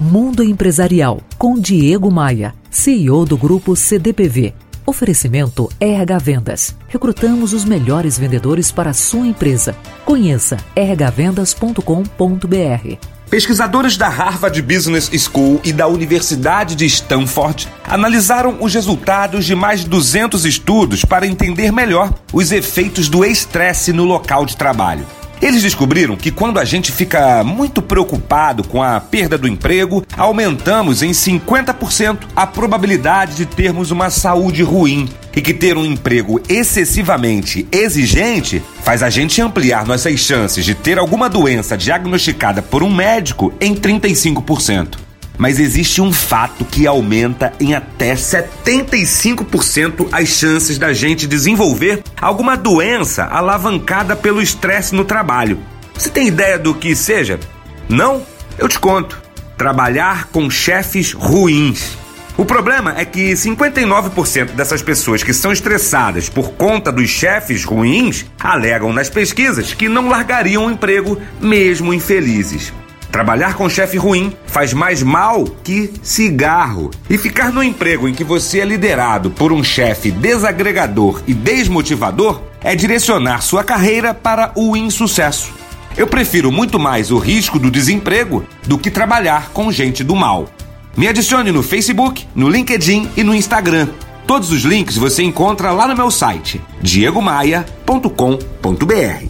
Mundo Empresarial com Diego Maia, CEO do grupo CDPV. Oferecimento RH Vendas. Recrutamos os melhores vendedores para a sua empresa. Conheça rhvendas.com.br. Pesquisadores da Harvard Business School e da Universidade de Stanford analisaram os resultados de mais de 200 estudos para entender melhor os efeitos do estresse no local de trabalho. Eles descobriram que quando a gente fica muito preocupado com a perda do emprego, aumentamos em 50% a probabilidade de termos uma saúde ruim. E que ter um emprego excessivamente exigente faz a gente ampliar nossas chances de ter alguma doença diagnosticada por um médico em 35% mas existe um fato que aumenta em até 75% as chances da gente desenvolver alguma doença alavancada pelo estresse no trabalho. Você tem ideia do que seja? Não? Eu te conto. Trabalhar com chefes ruins. O problema é que 59% dessas pessoas que são estressadas por conta dos chefes ruins alegam nas pesquisas que não largariam o emprego mesmo infelizes. Trabalhar com chefe ruim faz mais mal que cigarro. E ficar no emprego em que você é liderado por um chefe desagregador e desmotivador é direcionar sua carreira para o insucesso. Eu prefiro muito mais o risco do desemprego do que trabalhar com gente do mal. Me adicione no Facebook, no LinkedIn e no Instagram. Todos os links você encontra lá no meu site diegomaia.com.br.